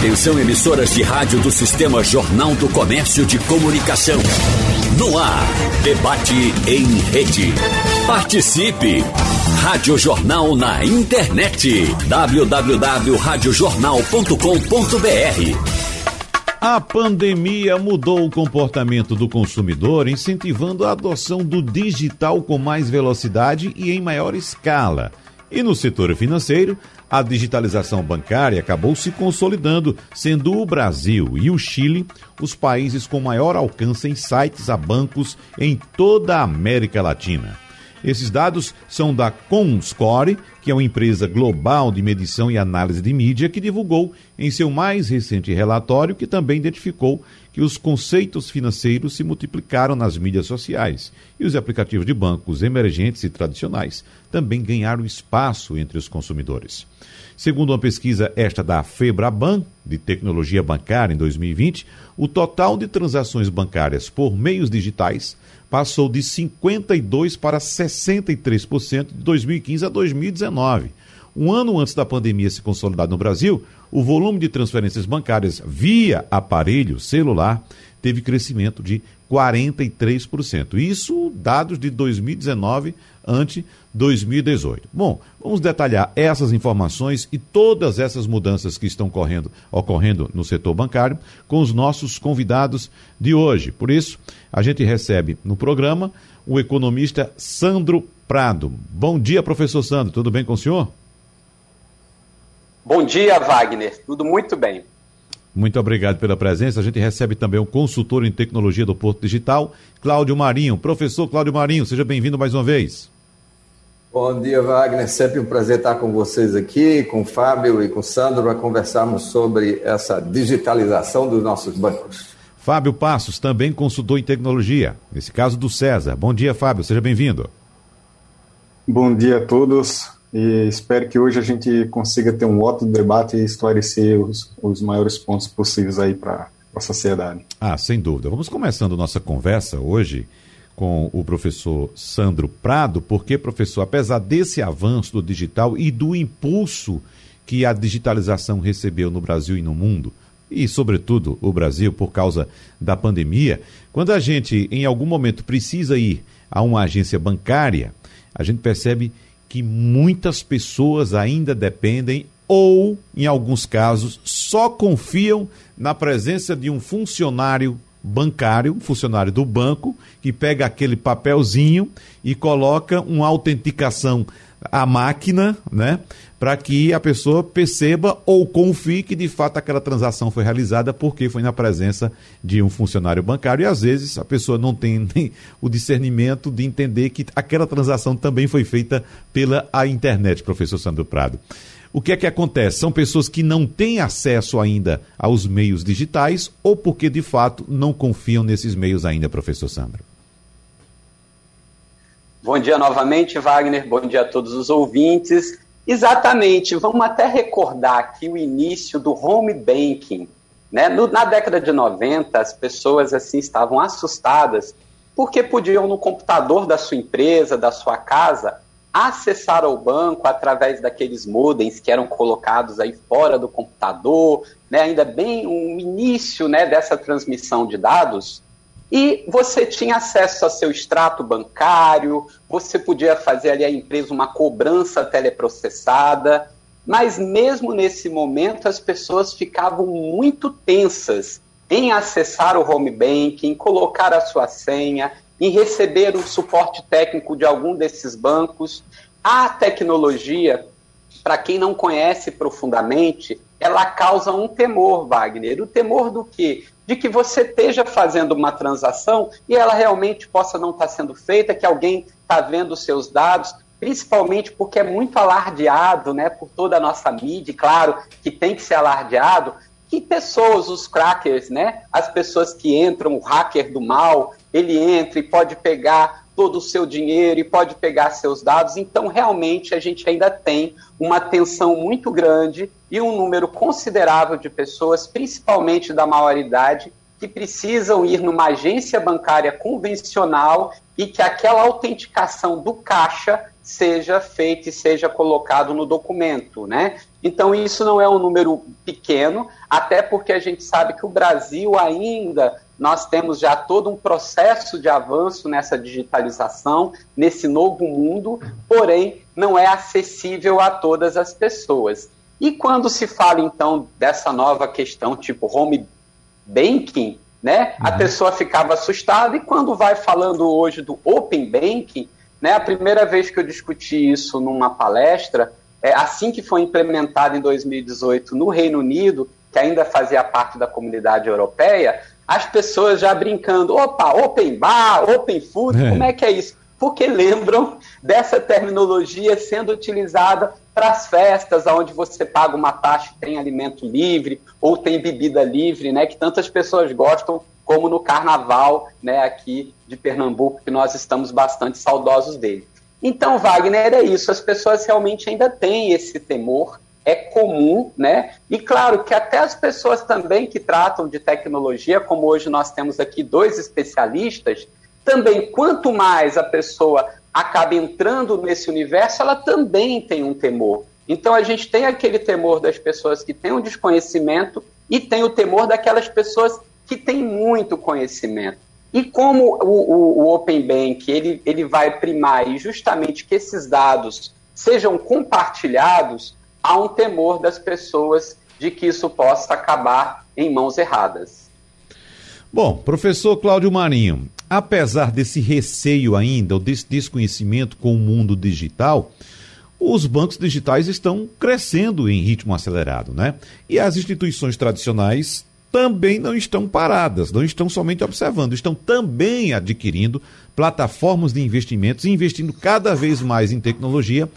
Atenção emissoras de rádio do Sistema Jornal do Comércio de Comunicação. No ar, debate em rede. Participe! Rádio Jornal na internet. www.radiojornal.com.br a pandemia mudou o comportamento do consumidor, incentivando a adoção do digital com mais velocidade e em maior escala. E no setor financeiro, a digitalização bancária acabou se consolidando, sendo o Brasil e o Chile os países com maior alcance em sites a bancos em toda a América Latina. Esses dados são da Comscore, que é uma empresa global de medição e análise de mídia, que divulgou em seu mais recente relatório que também identificou que os conceitos financeiros se multiplicaram nas mídias sociais e os aplicativos de bancos emergentes e tradicionais também ganharam espaço entre os consumidores. Segundo uma pesquisa esta da Febraban, de tecnologia bancária em 2020, o total de transações bancárias por meios digitais passou de 52% para 63% de 2015 a 2019. Um ano antes da pandemia se consolidar no Brasil, o volume de transferências bancárias via aparelho celular teve crescimento de 43%. Isso dados de 2019 ante 2018. Bom, vamos detalhar essas informações e todas essas mudanças que estão correndo, ocorrendo no setor bancário com os nossos convidados de hoje. Por isso, a gente recebe no programa o economista Sandro Prado. Bom dia, professor Sandro. Tudo bem com o senhor? Bom dia, Wagner. Tudo muito bem. Muito obrigado pela presença. A gente recebe também o consultor em tecnologia do Porto Digital, Cláudio Marinho. Professor Cláudio Marinho, seja bem-vindo mais uma vez. Bom dia, Wagner. Sempre um prazer estar com vocês aqui, com o Fábio e com o Sandro, para conversarmos sobre essa digitalização dos nossos bancos. Fábio Passos, também consultor em tecnologia, nesse caso do César. Bom dia, Fábio, seja bem-vindo. Bom dia a todos e espero que hoje a gente consiga ter um ótimo debate e esclarecer os, os maiores pontos possíveis aí para a sociedade. Ah, sem dúvida. Vamos começando nossa conversa hoje com o professor Sandro Prado, porque, professor, apesar desse avanço do digital e do impulso que a digitalização recebeu no Brasil e no mundo, e, sobretudo, o Brasil, por causa da pandemia, quando a gente, em algum momento, precisa ir a uma agência bancária, a gente percebe que muitas pessoas ainda dependem ou, em alguns casos, só confiam na presença de um funcionário bancário, um funcionário do banco, que pega aquele papelzinho e coloca uma autenticação à máquina, né? Para que a pessoa perceba ou confie que de fato aquela transação foi realizada porque foi na presença de um funcionário bancário. E às vezes a pessoa não tem nem o discernimento de entender que aquela transação também foi feita pela a internet, professor Sandro Prado. O que é que acontece? São pessoas que não têm acesso ainda aos meios digitais ou porque de fato não confiam nesses meios ainda, professor Sandro? Bom dia novamente, Wagner. Bom dia a todos os ouvintes. Exatamente, vamos até recordar aqui o início do home banking. Né? No, na década de 90, as pessoas assim estavam assustadas porque podiam no computador da sua empresa, da sua casa, acessar ao banco através daqueles modems que eram colocados aí fora do computador, né, ainda bem o início né, dessa transmissão de dados, e você tinha acesso ao seu extrato bancário, você podia fazer ali a empresa uma cobrança teleprocessada, mas mesmo nesse momento as pessoas ficavam muito tensas em acessar o home banking, colocar a sua senha, em receber o suporte técnico de algum desses bancos. A tecnologia, para quem não conhece profundamente, ela causa um temor, Wagner. O temor do quê? De que você esteja fazendo uma transação e ela realmente possa não estar sendo feita, que alguém está vendo os seus dados, principalmente porque é muito alardeado né, por toda a nossa mídia, claro que tem que ser alardeado, que pessoas, os crackers, né, as pessoas que entram, o hacker do mal, ele entra e pode pegar todo o seu dinheiro e pode pegar seus dados. Então, realmente, a gente ainda tem uma tensão muito grande e um número considerável de pessoas, principalmente da maioridade, que precisam ir numa agência bancária convencional e que aquela autenticação do caixa seja feita e seja colocado no documento, né? Então, isso não é um número pequeno, até porque a gente sabe que o Brasil ainda, nós temos já todo um processo de avanço nessa digitalização, nesse novo mundo, porém, não é acessível a todas as pessoas. E quando se fala, então, dessa nova questão, tipo home banking, né, uhum. a pessoa ficava assustada, e quando vai falando hoje do open banking, né, a primeira vez que eu discuti isso numa palestra, é, assim que foi implementado em 2018 no Reino Unido, que ainda fazia parte da comunidade europeia, as pessoas já brincando, opa, open bar, open food, é. como é que é isso? Porque lembram dessa terminologia sendo utilizada para as festas, onde você paga uma taxa e tem alimento livre, ou tem bebida livre, né, que tantas pessoas gostam, como no carnaval né, aqui de Pernambuco, que nós estamos bastante saudosos dele. Então, Wagner, é isso. As pessoas realmente ainda têm esse temor, é comum, né? E claro que até as pessoas também que tratam de tecnologia, como hoje nós temos aqui dois especialistas, também quanto mais a pessoa acaba entrando nesse universo, ela também tem um temor. Então a gente tem aquele temor das pessoas que têm um desconhecimento e tem o temor daquelas pessoas que têm muito conhecimento. E como o, o, o Open Bank ele, ele vai primar e justamente que esses dados sejam compartilhados, há um temor das pessoas de que isso possa acabar em mãos erradas. Bom, professor Cláudio Marinho, apesar desse receio ainda, ou desse desconhecimento com o mundo digital, os bancos digitais estão crescendo em ritmo acelerado, né? E as instituições tradicionais também não estão paradas, não estão somente observando, estão também adquirindo plataformas de investimentos e investindo cada vez mais em tecnologia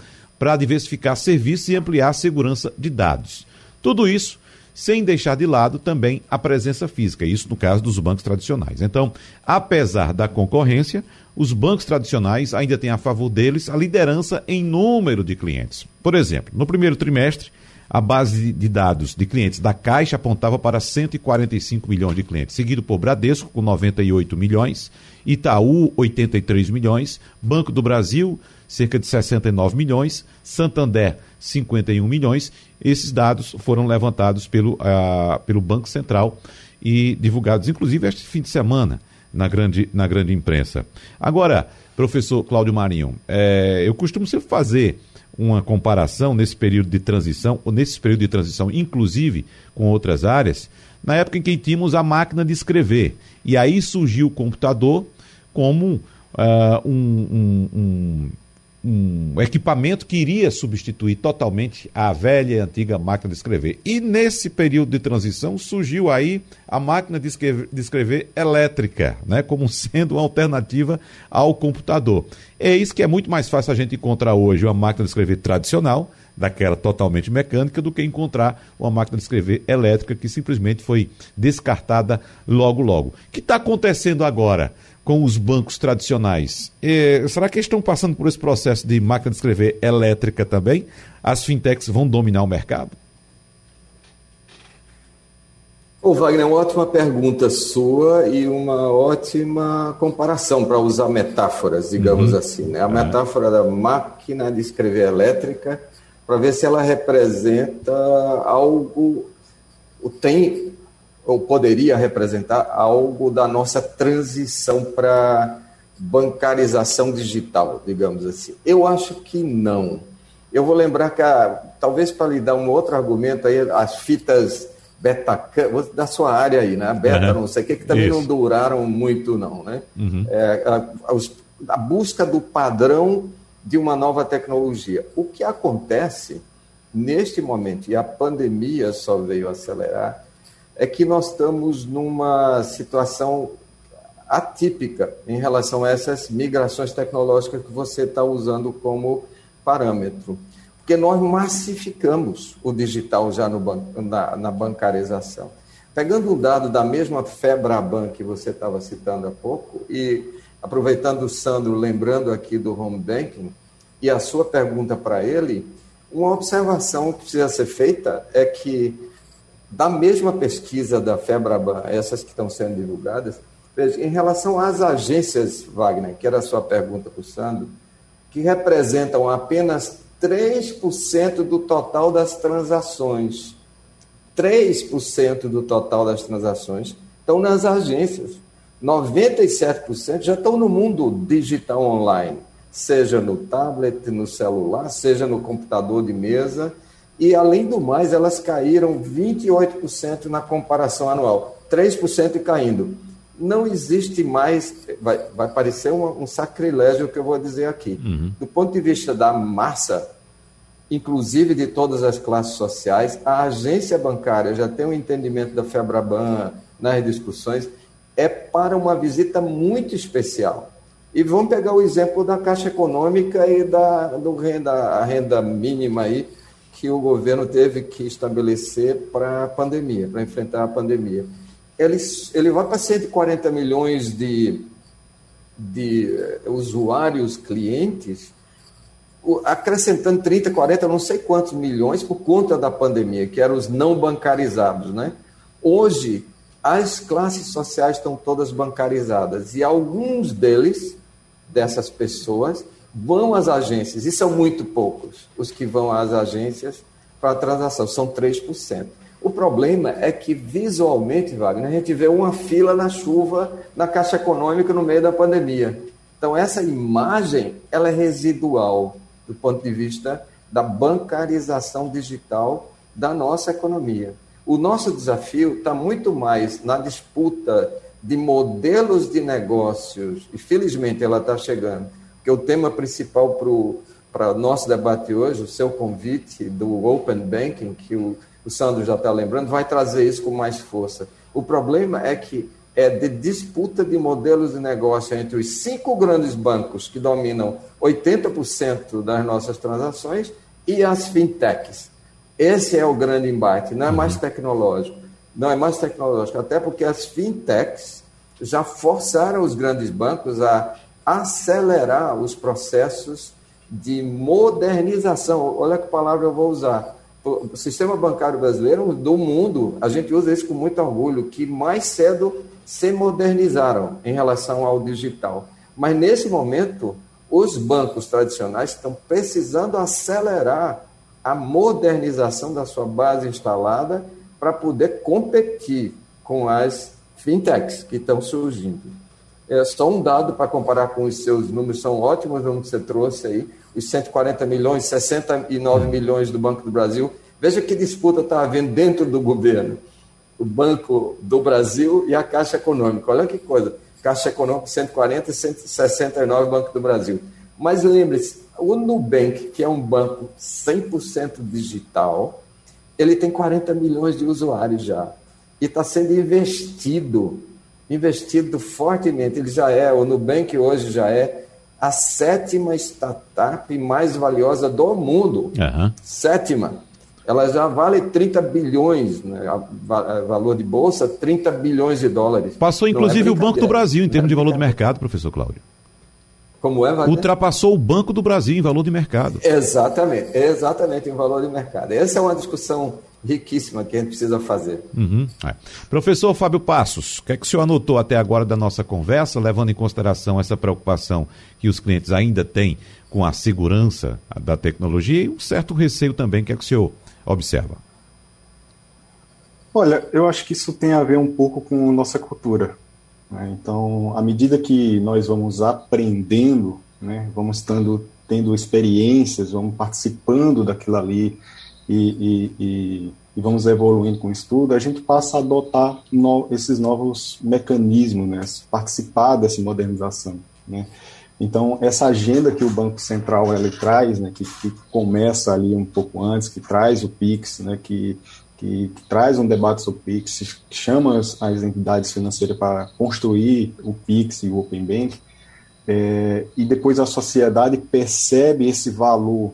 para diversificar serviços e ampliar a segurança de dados. Tudo isso sem deixar de lado também a presença física, isso no caso dos bancos tradicionais. Então, apesar da concorrência, os bancos tradicionais ainda têm a favor deles a liderança em número de clientes. Por exemplo, no primeiro trimestre, a base de dados de clientes da Caixa apontava para 145 milhões de clientes, seguido por Bradesco, com 98 milhões, Itaú, 83 milhões, Banco do Brasil, cerca de 69 milhões, Santander, 51 milhões. Esses dados foram levantados pelo, uh, pelo Banco Central e divulgados, inclusive, este fim de semana na grande, na grande imprensa. Agora, professor Cláudio Marinho, é, eu costumo sempre fazer uma comparação nesse período de transição, ou nesse período de transição, inclusive com outras áreas, na época em que tínhamos a máquina de escrever. E aí surgiu o computador como uh, um, um um equipamento que iria substituir totalmente a velha e antiga máquina de escrever. E nesse período de transição surgiu aí a máquina de escrever, de escrever elétrica, né, como sendo uma alternativa ao computador. É isso que é muito mais fácil a gente encontrar hoje uma máquina de escrever tradicional, daquela totalmente mecânica, do que encontrar uma máquina de escrever elétrica que simplesmente foi descartada logo logo. O que está acontecendo agora? Com os bancos tradicionais. E, será que eles estão passando por esse processo de máquina de escrever elétrica também? As fintechs vão dominar o mercado? Ô, Wagner, uma ótima pergunta sua e uma ótima comparação para usar metáforas, digamos uhum. assim. Né? A é. metáfora da máquina de escrever elétrica, para ver se ela representa algo, tem ou poderia representar algo da nossa transição para bancarização digital, digamos assim. Eu acho que não. Eu vou lembrar que, talvez para lhe dar um outro argumento aí, as fitas beta da sua área aí, né? Beta, uhum. não sei o que, que também Isso. não duraram muito, não, né? Uhum. É, a, a busca do padrão de uma nova tecnologia. O que acontece neste momento, e a pandemia só veio acelerar, é que nós estamos numa situação atípica em relação a essas migrações tecnológicas que você está usando como parâmetro. Porque nós massificamos o digital já no na, na bancarização. Pegando um dado da mesma Febraban que você estava citando há pouco, e aproveitando o Sandro, lembrando aqui do home banking, e a sua pergunta para ele, uma observação que precisa ser feita é que da mesma pesquisa da FEBRABAN, essas que estão sendo divulgadas, em relação às agências, Wagner, que era a sua pergunta para o Sandro, que representam apenas 3% do total das transações. 3% do total das transações estão nas agências. 97% já estão no mundo digital online, seja no tablet, no celular, seja no computador de mesa. E, além do mais, elas caíram 28% na comparação anual, 3% e caindo. Não existe mais, vai, vai parecer um, um sacrilégio o que eu vou dizer aqui. Uhum. Do ponto de vista da massa, inclusive de todas as classes sociais, a agência bancária já tem um entendimento da Febraban nas discussões, é para uma visita muito especial. E vamos pegar o exemplo da Caixa Econômica e da do renda, a renda mínima aí, que o governo teve que estabelecer para a pandemia, para enfrentar a pandemia. Ele, ele vai para 140 milhões de, de eh, usuários, clientes, acrescentando 30, 40, não sei quantos milhões por conta da pandemia, que eram os não bancarizados, né? Hoje, as classes sociais estão todas bancarizadas e alguns deles, dessas pessoas, vão às agências, e são muito poucos os que vão às agências para a transação, são 3%. O problema é que visualmente, Wagner, a gente vê uma fila na chuva na Caixa Econômica no meio da pandemia. Então, essa imagem ela é residual do ponto de vista da bancarização digital da nossa economia. O nosso desafio está muito mais na disputa de modelos de negócios, e felizmente ela está chegando, porque o tema principal para o nosso debate hoje, o seu convite do Open Banking, que o, o Sandro já está lembrando, vai trazer isso com mais força. O problema é que é de disputa de modelos de negócio entre os cinco grandes bancos que dominam 80% das nossas transações e as fintechs. Esse é o grande embate, não é mais uhum. tecnológico. Não é mais tecnológico, até porque as fintechs já forçaram os grandes bancos a acelerar os processos de modernização. Olha que palavra eu vou usar. O sistema bancário brasileiro do mundo, a gente usa isso com muito orgulho, que mais cedo se modernizaram em relação ao digital. Mas nesse momento, os bancos tradicionais estão precisando acelerar a modernização da sua base instalada para poder competir com as fintechs que estão surgindo. É só um dado para comparar com os seus números, são ótimos os números que você trouxe aí, os 140 milhões, 69 milhões do Banco do Brasil. Veja que disputa está havendo dentro do governo o Banco do Brasil e a Caixa Econômica. Olha que coisa. Caixa Econômica 140 e 169 Banco do Brasil. Mas lembre-se, o Nubank, que é um banco 100% digital, ele tem 40 milhões de usuários já. E está sendo investido, investido fortemente. Ele já é, o Nubank hoje já é a sétima startup mais valiosa do mundo. Uhum. Sétima ela já vale 30 bilhões, né, valor de bolsa, 30 bilhões de dólares. Passou é inclusive é o Banco do Brasil em termos de valor de mercado, professor Cláudio. Como é, Wagner? Ultrapassou o Banco do Brasil em valor de mercado. Exatamente, exatamente em valor de mercado. Essa é uma discussão riquíssima que a gente precisa fazer. Uhum, é. Professor Fábio Passos, o que é que o senhor anotou até agora da nossa conversa, levando em consideração essa preocupação que os clientes ainda têm com a segurança da tecnologia e um certo receio também, que é que o senhor observa? Olha, eu acho que isso tem a ver um pouco com nossa cultura. Né? Então, à medida que nós vamos aprendendo, né, vamos tendo, tendo experiências, vamos participando daquilo ali e, e, e, vamos evoluindo com o estudo, a gente passa a adotar no, esses novos mecanismos, né, participar dessa modernização. Né? Então, essa agenda que o Banco Central ele traz, né, que, que começa ali um pouco antes, que traz o PIX, né, que, que, que traz um debate sobre o PIX, chama as, as entidades financeiras para construir o PIX e o Open Bank, é, e depois a sociedade percebe esse valor,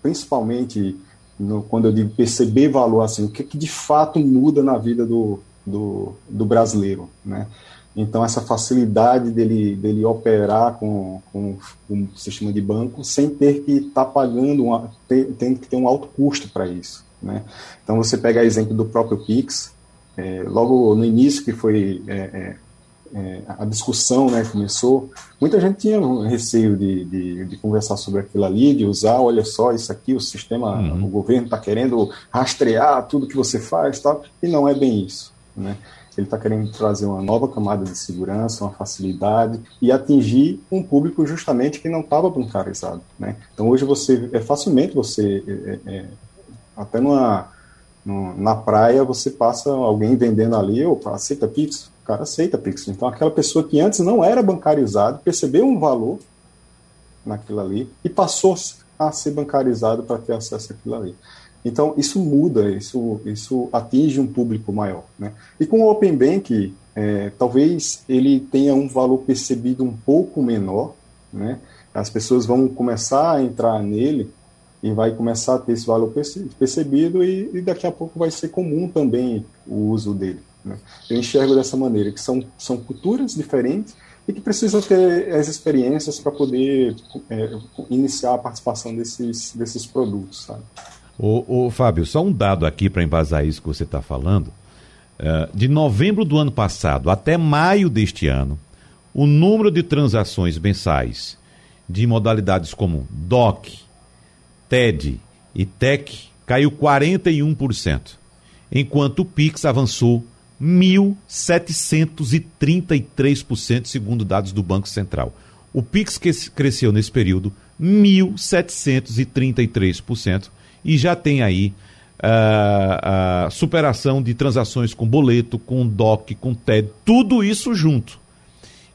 principalmente no, quando eu digo perceber valor, assim, o que, que de fato muda na vida do, do, do brasileiro, né? Então, essa facilidade dele, dele operar com, com, com sistema de banco sem ter que estar tá pagando, uma, ter, tendo que ter um alto custo para isso. Né? Então, você pega exemplo do próprio Pix, é, logo no início que foi é, é, é, a discussão né, começou, muita gente tinha um receio de, de, de, conversar sobre aquilo ali, de usar, olha só, isso aqui, o sistema, uhum. o governo está querendo rastrear tudo que você faz, tal, e não é bem isso. Né? Ele está querendo trazer uma nova camada de segurança, uma facilidade e atingir um público justamente que não estava bancarizado. Né? Então hoje você é facilmente você é, é, até numa no, na praia você passa alguém vendendo ali, opa, aceita Pix? O cara aceita Pix. Então aquela pessoa que antes não era bancarizado percebeu um valor naquilo ali e passou a ser bancarizado para ter acesso àquilo ali. Então isso muda, isso, isso atinge um público maior. Né? E com o Open Bank, é, talvez ele tenha um valor percebido um pouco menor, né? as pessoas vão começar a entrar nele e vai começar a ter esse valor percebido e, e daqui a pouco vai ser comum também o uso dele. Né? Eu enxergo dessa maneira, que são, são culturas diferentes e que precisam ter as experiências para poder é, iniciar a participação desses, desses produtos. Sabe? Ô, ô, Fábio, só um dado aqui para embasar isso que você está falando. Uh, de novembro do ano passado até maio deste ano, o número de transações mensais de modalidades como DOC, TED e TEC caiu 41%, enquanto o PIX avançou 1.733%, segundo dados do Banco Central. O PIX cresceu nesse período 1.733% e já tem aí a, a superação de transações com boleto, com DOC, com TED, tudo isso junto.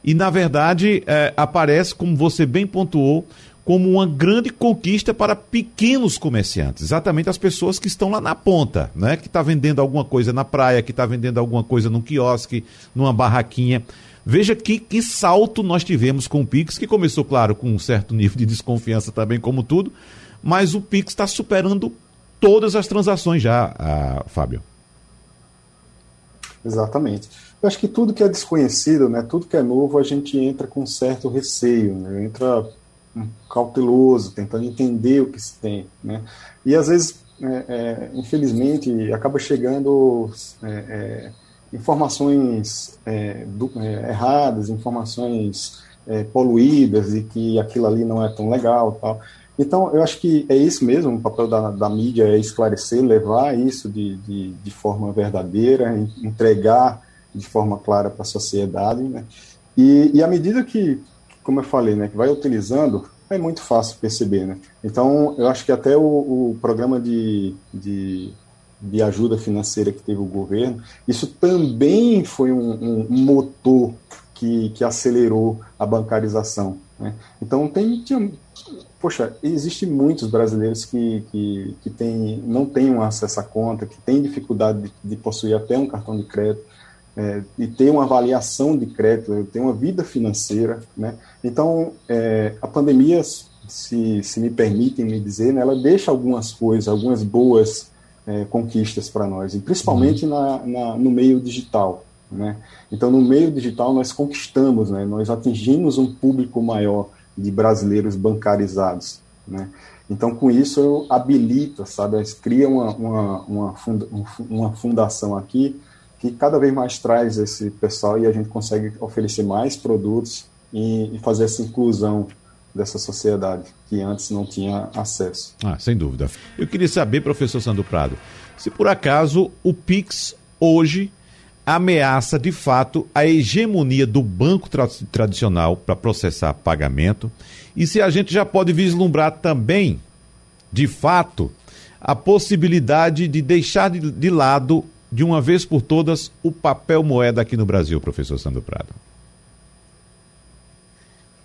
E, na verdade, é, aparece, como você bem pontuou, como uma grande conquista para pequenos comerciantes, exatamente as pessoas que estão lá na ponta, né? Que está vendendo alguma coisa na praia, que está vendendo alguma coisa num quiosque, numa barraquinha. Veja que, que salto nós tivemos com o Pix, que começou, claro, com um certo nível de desconfiança também, como tudo, mas o Pix está superando todas as transações já, a, Fábio. Exatamente. Eu acho que tudo que é desconhecido, né, tudo que é novo, a gente entra com certo receio, né, entra cauteloso, tentando entender o que se tem, né? E às vezes, é, é, infelizmente, acaba chegando é, é informações é, do, é, erradas, informações poluídas e que aquilo ali não é tão legal, tal. Então, eu acho que é isso mesmo, o papel da, da mídia é esclarecer, levar isso de, de, de forma verdadeira, entregar de forma clara para a sociedade, né? E, e à medida que, como eu falei, né, que vai utilizando, é muito fácil perceber, né? Então, eu acho que até o, o programa de, de, de, ajuda financeira que teve o governo, isso também foi um, um motor que, que acelerou a bancarização. Né? Então, tem, tinha, poxa, existem muitos brasileiros que, que, que tem, não têm um acesso à conta, que têm dificuldade de, de possuir até um cartão de crédito é, e ter uma avaliação de crédito, ter uma vida financeira, né? Então, é, a pandemia, se, se me permitem me dizer, né, ela deixa algumas coisas, algumas boas é, conquistas para nós, e principalmente uhum. na, na, no meio digital, né? Então, no meio digital, nós conquistamos, né? Nós atingimos um público maior de brasileiros bancarizados, né? Então, com isso, eu habilito, sabe? Cria uma, uma, uma, funda, uma fundação aqui que cada vez mais traz esse pessoal e a gente consegue oferecer mais produtos e, e fazer essa inclusão dessa sociedade que antes não tinha acesso. Ah, sem dúvida. Eu queria saber, professor Sandro Prado, se por acaso o Pix hoje ameaça de fato a hegemonia do banco tra tradicional para processar pagamento e se a gente já pode vislumbrar também, de fato, a possibilidade de deixar de, de lado de uma vez por todas o papel moeda aqui no Brasil, professor Sandro Prado?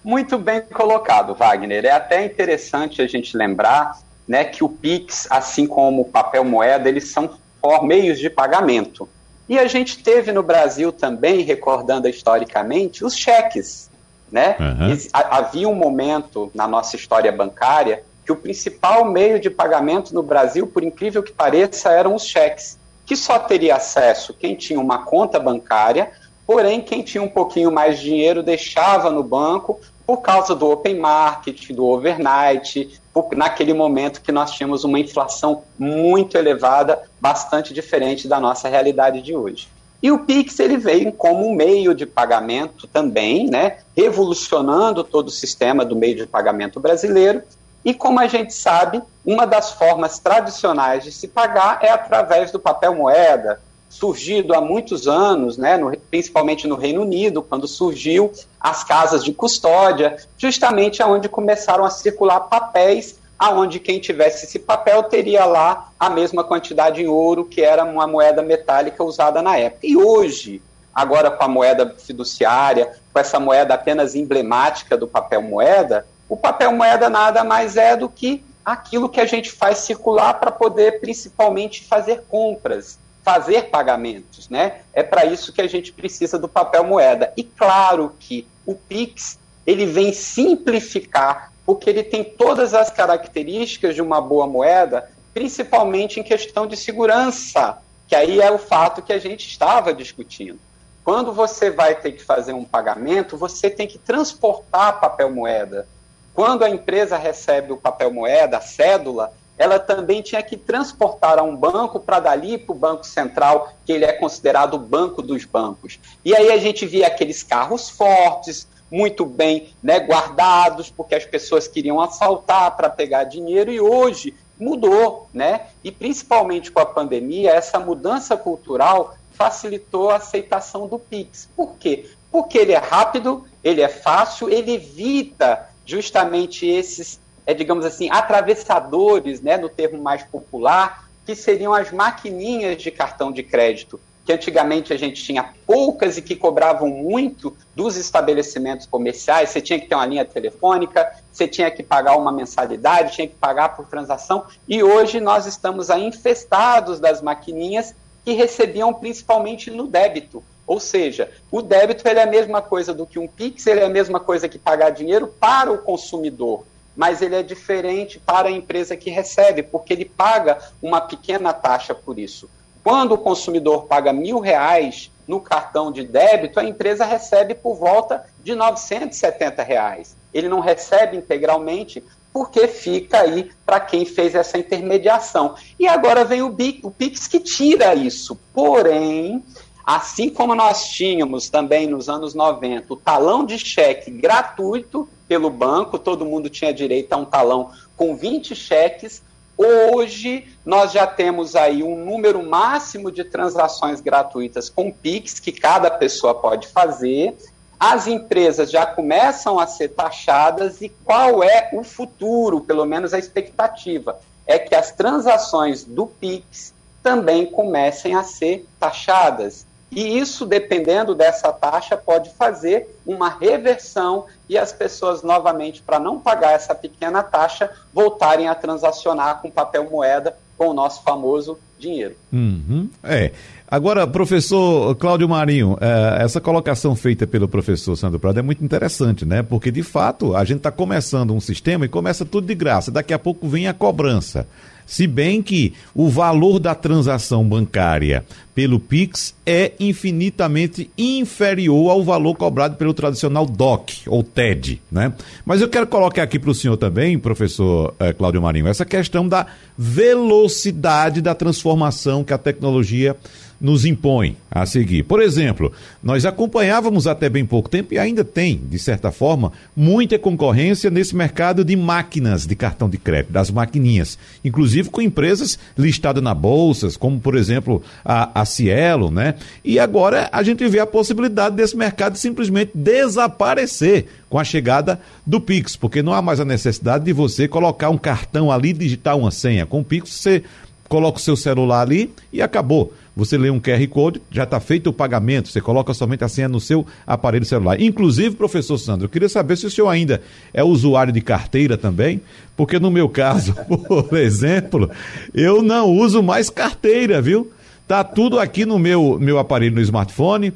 Muito bem colocado, Wagner. É até interessante a gente lembrar né, que o Pix, assim como o papel moeda, eles são meios de pagamento. E a gente teve no Brasil também, recordando historicamente, os cheques. Né? Uhum. Havia um momento na nossa história bancária que o principal meio de pagamento no Brasil, por incrível que pareça, eram os cheques que só teria acesso quem tinha uma conta bancária, porém quem tinha um pouquinho mais de dinheiro deixava no banco por causa do open market, do overnight, por, naquele momento que nós tínhamos uma inflação muito elevada, bastante diferente da nossa realidade de hoje. E o Pix ele veio como um meio de pagamento também, né, revolucionando todo o sistema do meio de pagamento brasileiro. E como a gente sabe, uma das formas tradicionais de se pagar é através do papel moeda, surgido há muitos anos, né, no, principalmente no Reino Unido, quando surgiu as casas de custódia, justamente aonde começaram a circular papéis, aonde quem tivesse esse papel teria lá a mesma quantidade em ouro que era uma moeda metálica usada na época. E hoje, agora com a moeda fiduciária, com essa moeda apenas emblemática do papel moeda, o papel moeda nada mais é do que aquilo que a gente faz circular para poder principalmente fazer compras fazer pagamentos, né? É para isso que a gente precisa do papel moeda. E claro que o Pix ele vem simplificar, porque ele tem todas as características de uma boa moeda, principalmente em questão de segurança, que aí é o fato que a gente estava discutindo. Quando você vai ter que fazer um pagamento, você tem que transportar papel moeda. Quando a empresa recebe o papel moeda, a cédula, ela também tinha que transportar a um banco para dali para o Banco Central, que ele é considerado o banco dos bancos. E aí a gente via aqueles carros fortes, muito bem né, guardados, porque as pessoas queriam assaltar para pegar dinheiro, e hoje mudou, né? E principalmente com a pandemia, essa mudança cultural facilitou a aceitação do Pix. Por quê? Porque ele é rápido, ele é fácil, ele evita justamente esses é, digamos assim, atravessadores, né, no termo mais popular, que seriam as maquininhas de cartão de crédito, que antigamente a gente tinha poucas e que cobravam muito dos estabelecimentos comerciais. Você tinha que ter uma linha telefônica, você tinha que pagar uma mensalidade, tinha que pagar por transação. E hoje nós estamos aí infestados das maquininhas que recebiam principalmente no débito. Ou seja, o débito ele é a mesma coisa do que um Pix, ele é a mesma coisa que pagar dinheiro para o consumidor mas ele é diferente para a empresa que recebe, porque ele paga uma pequena taxa por isso. Quando o consumidor paga mil reais no cartão de débito, a empresa recebe por volta de 970 reais. Ele não recebe integralmente porque fica aí para quem fez essa intermediação. E agora vem o, o Pix que tira isso. Porém, assim como nós tínhamos também nos anos 90 o talão de cheque gratuito, pelo banco, todo mundo tinha direito a um talão com 20 cheques. Hoje nós já temos aí um número máximo de transações gratuitas com Pix que cada pessoa pode fazer. As empresas já começam a ser taxadas e qual é o futuro, pelo menos a expectativa, é que as transações do Pix também comecem a ser taxadas. E isso, dependendo dessa taxa, pode fazer uma reversão e as pessoas, novamente, para não pagar essa pequena taxa, voltarem a transacionar com papel moeda com o nosso famoso dinheiro. Uhum, é. Agora, professor Cláudio Marinho, é, essa colocação feita pelo professor Sandro Prado é muito interessante, né? Porque, de fato, a gente está começando um sistema e começa tudo de graça. Daqui a pouco vem a cobrança. Se bem que o valor da transação bancária pelo Pix é infinitamente inferior ao valor cobrado pelo tradicional DOC ou TED, né? Mas eu quero colocar aqui para o senhor também, professor eh, Cláudio Marinho, essa questão da velocidade da transformação que a tecnologia nos impõe a seguir. Por exemplo, nós acompanhávamos até bem pouco tempo e ainda tem, de certa forma, muita concorrência nesse mercado de máquinas de cartão de crédito, das maquininhas, inclusive com empresas listadas na bolsas, como por exemplo a, a Cielo, né? E agora a gente vê a possibilidade desse mercado simplesmente desaparecer com a chegada do Pix, porque não há mais a necessidade de você colocar um cartão ali digitar uma senha. Com o Pix você coloca o seu celular ali e acabou. Você lê um QR Code, já está feito o pagamento, você coloca somente a senha no seu aparelho celular. Inclusive, professor Sandro, eu queria saber se o senhor ainda é usuário de carteira também, porque no meu caso, por exemplo, eu não uso mais carteira, viu? Tá tudo aqui no meu, meu aparelho no smartphone,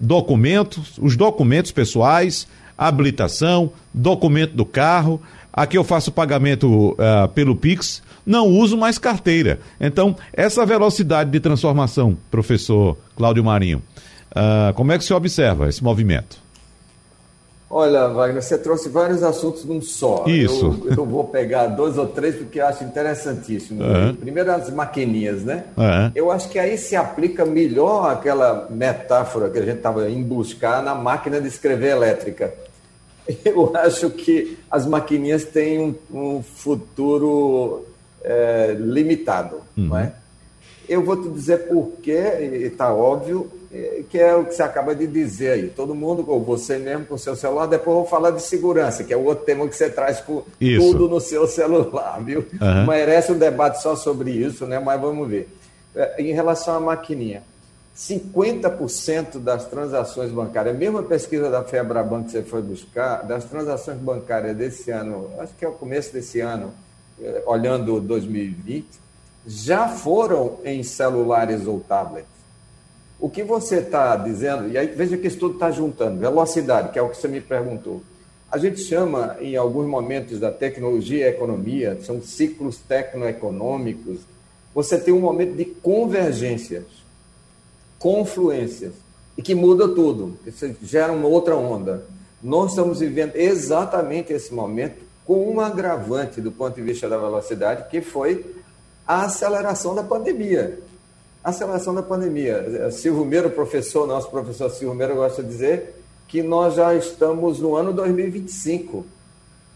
documentos, os documentos pessoais, habilitação, documento do carro. Aqui eu faço pagamento uh, pelo Pix não uso mais carteira. Então, essa velocidade de transformação, professor Cláudio Marinho, uh, como é que se observa esse movimento? Olha, Wagner, você trouxe vários assuntos num só. Isso. Eu, eu vou pegar dois ou três porque eu acho interessantíssimo. Uhum. Primeiro, as maquininhas, né? Uhum. Eu acho que aí se aplica melhor aquela metáfora que a gente estava em buscar na máquina de escrever elétrica. Eu acho que as maquininhas têm um, um futuro é, limitado, uhum. não é? Eu vou te dizer por quê, e está óbvio, que é o que você acaba de dizer aí. Todo mundo, ou você mesmo com o seu celular, depois eu vou falar de segurança, que é o outro tema que você traz com isso. tudo no seu celular, viu? Uhum. Merece um debate só sobre isso, né? Mas vamos ver. É, em relação à maquininha, 50% das transações bancárias, a mesma pesquisa da Febraban que você foi buscar, das transações bancárias desse ano, acho que é o começo desse ano, é, olhando 2020, já foram em celulares ou tablets. O que você está dizendo, e aí veja que isso tudo está juntando, velocidade, que é o que você me perguntou. A gente chama, em alguns momentos da tecnologia e economia, são ciclos tecnoeconômicos, você tem um momento de convergências, confluências, e que muda tudo, você gera uma outra onda. Nós estamos vivendo exatamente esse momento com um agravante do ponto de vista da velocidade, que foi a aceleração da pandemia aceleração da pandemia. Silvio Meiro, professor, nosso professor Silvio Meiro gosta de dizer que nós já estamos no ano 2025,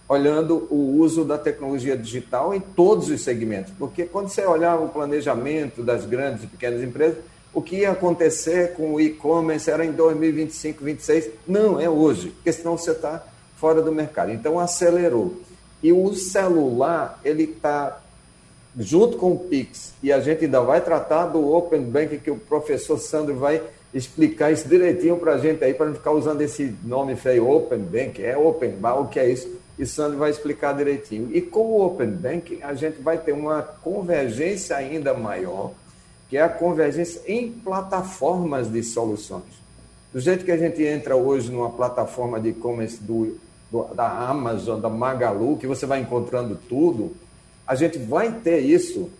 olhando o uso da tecnologia digital em todos os segmentos. Porque quando você olhar o planejamento das grandes e pequenas empresas, o que ia acontecer com o e-commerce era em 2025, 2026. Não, é hoje, porque senão você está fora do mercado. Então, acelerou. E o celular, ele está junto com o Pix, e a gente ainda vai tratar do Open Bank, que o professor Sandro vai explicar isso direitinho para a gente aí, para não ficar usando esse nome feio, Open Bank, é Open Bar, o que é isso? E Sandro vai explicar direitinho. E com o Open Bank, a gente vai ter uma convergência ainda maior, que é a convergência em plataformas de soluções. Do jeito que a gente entra hoje numa plataforma de e-commerce do, do, da Amazon, da Magalu, que você vai encontrando tudo, a gente vai ter isso,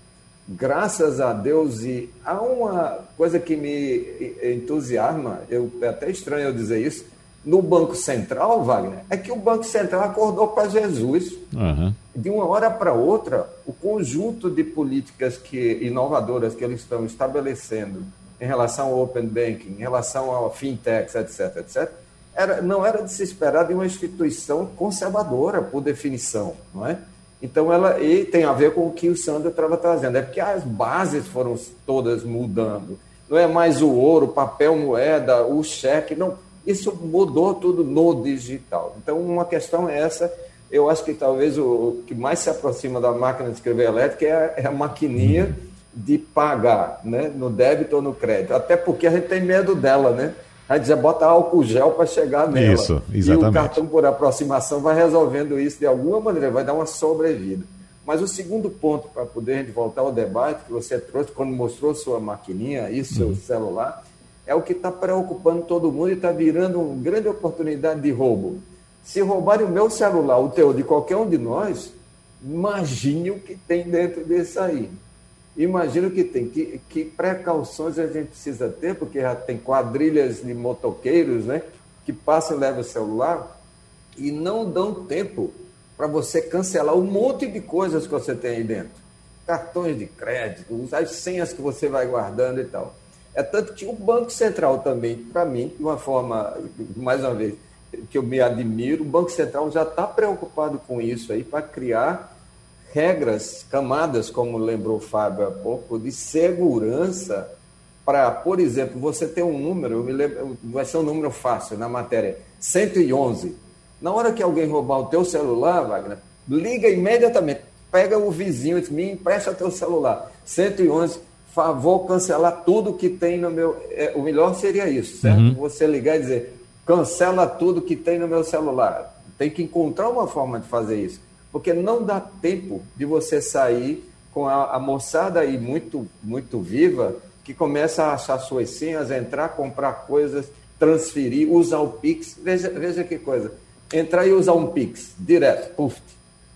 graças a Deus, e há uma coisa que me entusiasma, eu, é até estranho eu dizer isso, no Banco Central, Wagner, é que o Banco Central acordou para Jesus. Uhum. De uma hora para outra, o conjunto de políticas que, inovadoras que eles estão estabelecendo em relação ao Open Banking, em relação ao fintechs, etc., etc., era, não era de se esperar de uma instituição conservadora, por definição, não é? Então, ela e tem a ver com o que o Sandro estava trazendo. É porque as bases foram todas mudando. Não é mais o ouro, papel, moeda, o cheque. Não, isso mudou tudo no digital. Então, uma questão é essa. Eu acho que talvez o, que mais se aproxima da máquina de escrever elétrica é a, é a maquininha de pagar, né? no débito ou no crédito. Até porque a gente tem medo dela, né? Aí já bota álcool gel para chegar nela. Isso, exatamente. E o cartão por aproximação vai resolvendo isso de alguma maneira, vai dar uma sobrevida. Mas o segundo ponto, para poder a gente voltar ao debate que você trouxe quando mostrou sua maquininha e seu uhum. celular, é o que está preocupando todo mundo e está virando uma grande oportunidade de roubo. Se roubarem o meu celular, o teu, de qualquer um de nós, imagine o que tem dentro desse aí. Imagino que tem. Que, que precauções a gente precisa ter, porque já tem quadrilhas de motoqueiros, né? Que passam e levam o celular e não dão tempo para você cancelar um monte de coisas que você tem aí dentro. Cartões de crédito, as senhas que você vai guardando e tal. É tanto que o Banco Central também, para mim, de uma forma, mais uma vez, que eu me admiro, o Banco Central já está preocupado com isso aí para criar regras, camadas, como lembrou o Fábio há pouco, de segurança para, por exemplo, você ter um número, eu me lembro, vai ser um número fácil na matéria, 111. Na hora que alguém roubar o teu celular, Wagner, liga imediatamente, pega o vizinho e me empresta teu celular. 111, favor cancelar tudo que tem no meu... É, o melhor seria isso, certo? Uhum. Você ligar e dizer, cancela tudo que tem no meu celular. Tem que encontrar uma forma de fazer isso porque não dá tempo de você sair com a, a moçada aí muito, muito viva, que começa a achar suas senhas, entrar, comprar coisas, transferir, usar o Pix. Veja, veja que coisa. Entrar e usar um Pix, direto, puft,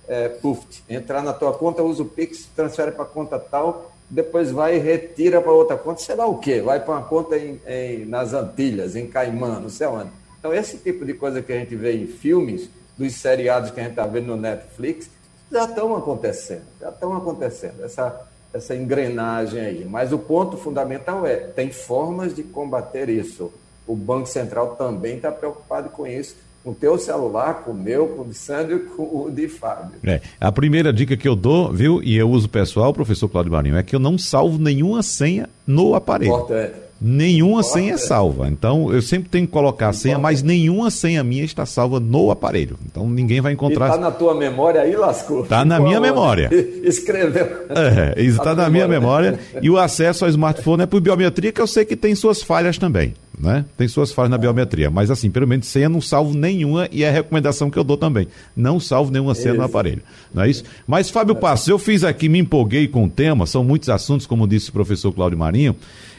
é, puft. Entrar na tua conta, usa o Pix, transfere para a conta tal, depois vai e retira para outra conta, sei lá o quê, vai para uma conta em, em, nas Antilhas, em Caimã, não sei onde. Então, esse tipo de coisa que a gente vê em filmes, dos seriados que a gente está vendo no Netflix, já estão acontecendo, já estão acontecendo, essa, essa engrenagem aí. Mas o ponto fundamental é, tem formas de combater isso. O Banco Central também está preocupado com isso, com o teu celular, com o meu, com o de Sandro e com o de Fábio. É, a primeira dica que eu dou, viu, e eu uso pessoal, professor Cláudio Marinho, é que eu não salvo nenhuma senha no aparelho. Importante. Nenhuma senha é salva. Então, eu sempre tenho que colocar a senha, mas nenhuma senha minha está salva no aparelho. Então, ninguém vai encontrar. Está na tua memória aí, lascou? Está na minha memória. Escreveu. É, está na minha memória. E o acesso ao smartphone é por biometria, que eu sei que tem suas falhas também. Né? Tem suas falhas na biometria. Mas, assim, pelo menos senha não salvo nenhuma e é a recomendação que eu dou também. Não salvo nenhuma senha isso. no aparelho. Não é isso? Mas, Fábio é. Passos, eu fiz aqui, me empolguei com o tema, são muitos assuntos, como disse o professor Cláudio Marinho.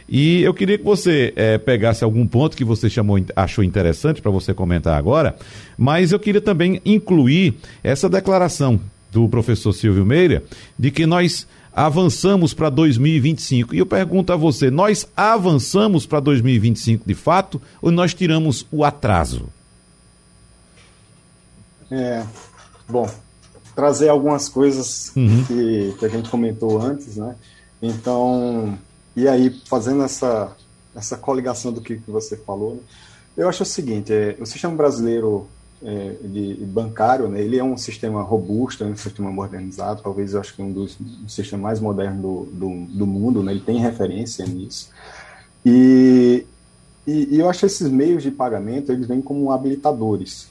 E eu queria que você é, pegasse algum ponto que você chamou, achou interessante para você comentar agora, mas eu queria também incluir essa declaração do professor Silvio Meira de que nós avançamos para 2025. E eu pergunto a você, nós avançamos para 2025 de fato ou nós tiramos o atraso? É, bom, trazer algumas coisas uhum. que, que a gente comentou antes, né? Então, e aí, fazendo essa, essa coligação do que, que você falou, né, eu acho o seguinte, é, o sistema brasileiro é, de, bancário, né, ele é um sistema robusto, é um sistema modernizado, talvez eu acho que um dos um sistemas mais modernos do, do, do mundo, né, ele tem referência nisso. E, e, e, eu acho que esses meios de pagamento, eles vêm como habilitadores,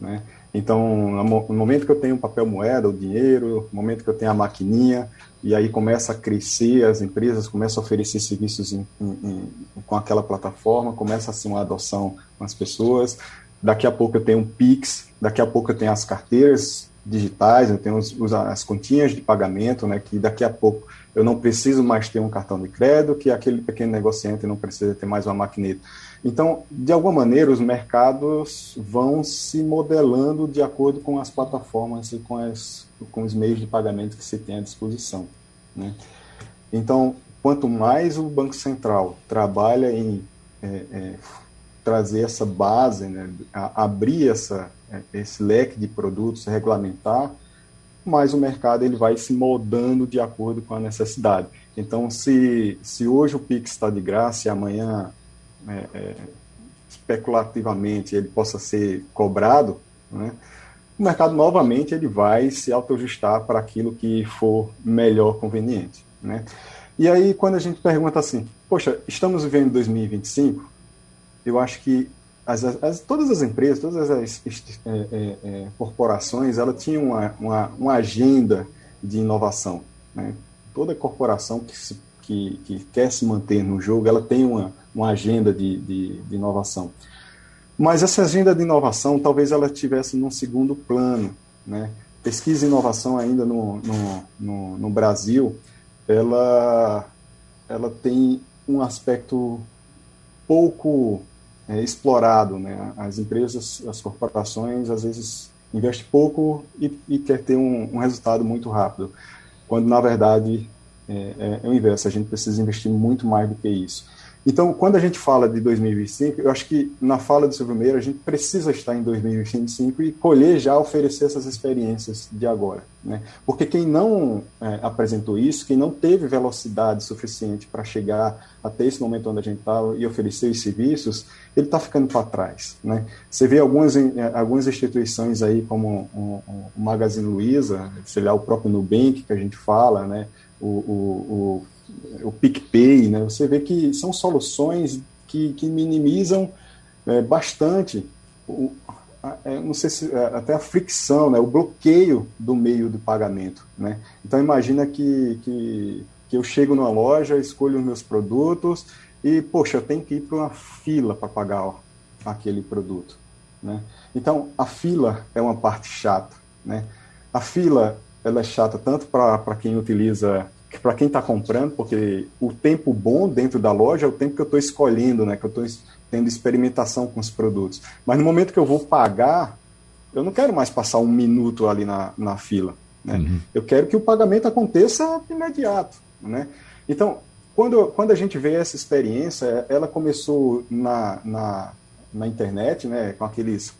né? Então, no momento que eu tenho papel moeda, o dinheiro, no momento que eu tenho a maquininha, e aí começa a crescer, as empresas começam a oferecer serviços em, em, em, com aquela plataforma, começa a ser uma adoção com as pessoas. Daqui a pouco eu tenho um Pix, daqui a pouco eu tenho as carteiras digitais, eu tenho os, as continhas de pagamento, né, que daqui a pouco eu não preciso mais ter um cartão de crédito, que aquele pequeno negociante não precisa ter mais uma maquineta. Então, de alguma maneira, os mercados vão se modelando de acordo com as plataformas e com, as, com os meios de pagamento que se tem à disposição. Né? Então, quanto mais o Banco Central trabalha em é, é, trazer essa base, né, abrir essa, é, esse leque de produtos, regulamentar, mais o mercado ele vai se moldando de acordo com a necessidade. Então, se, se hoje o Pix está de graça e amanhã é, é, especulativamente ele possa ser cobrado, né, o mercado novamente ele vai se autoajustar para aquilo que for melhor conveniente. Né? E aí, quando a gente pergunta assim, poxa, estamos vivendo 2025, eu acho que as, as, todas as empresas, todas as é, é, é, corporações, ela tinham uma, uma, uma, agenda de inovação. Né? Toda corporação que, se, que, que, quer se manter no jogo, ela tem uma, uma agenda de, de, de inovação. Mas essa agenda de inovação, talvez ela estivesse num segundo plano. Né? Pesquisa e inovação ainda no, no, no, no Brasil, ela, ela tem um aspecto pouco é, explorado. Né? As empresas, as corporações, às vezes investem pouco e, e quer ter um, um, resultado muito rápido, quando na verdade é, é, é o inverso, a gente precisa investir muito mais do que isso. Então, quando a gente fala de 2025, eu acho que na fala do Silvio Meira, a gente precisa estar em 2025 e colher já, oferecer essas experiências de agora. Né? Porque quem não é, apresentou isso, quem não teve velocidade suficiente para chegar até esse momento onde a gente está e oferecer os serviços, ele está ficando para trás. Né? Você vê algumas, é, algumas instituições aí, como o, o Magazine Luiza, sei lá, o próprio Nubank, que a gente fala, né? o, o, o o PicPay, né? Você vê que são soluções que, que minimizam é, bastante, o, a, é, não sei se é, até a fricção, né? O bloqueio do meio de pagamento, né? Então imagina que, que, que eu chego numa loja, escolho os meus produtos e poxa, eu tenho que ir para uma fila para pagar ó, aquele produto, né? Então a fila é uma parte chata, né? A fila ela é chata tanto para quem utiliza para quem está comprando, porque o tempo bom dentro da loja é o tempo que eu estou escolhendo, né, que eu estou tendo experimentação com os produtos. Mas no momento que eu vou pagar, eu não quero mais passar um minuto ali na, na fila. Né? Uhum. Eu quero que o pagamento aconteça imediato. Né? Então, quando, quando a gente vê essa experiência, ela começou na, na na internet, né, com aqueles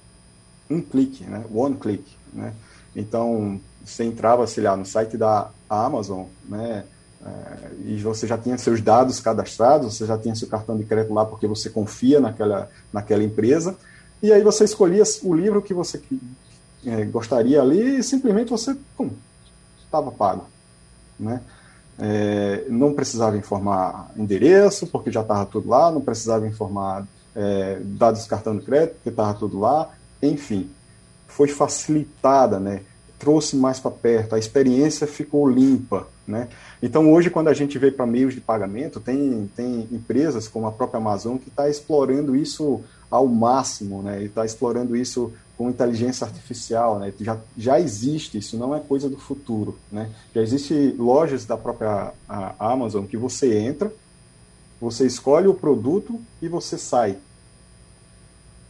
um clique, né, one click, né? Então, você entrava, sei lá, no site da Amazon, né, é, e você já tinha seus dados cadastrados, você já tinha seu cartão de crédito lá porque você confia naquela, naquela empresa, e aí você escolhia o livro que você é, gostaria ali e simplesmente você, estava pago, né? É, não precisava informar endereço, porque já estava tudo lá, não precisava informar é, dados do cartão de crédito, porque estava tudo lá, enfim, foi facilitada, né? Trouxe mais para perto, a experiência ficou limpa. Né? Então, hoje, quando a gente vê para meios de pagamento, tem, tem empresas como a própria Amazon que está explorando isso ao máximo, né? está explorando isso com inteligência artificial, né? Já, já existe, isso não é coisa do futuro, né? Já existe lojas da própria Amazon que você entra, você escolhe o produto e você sai.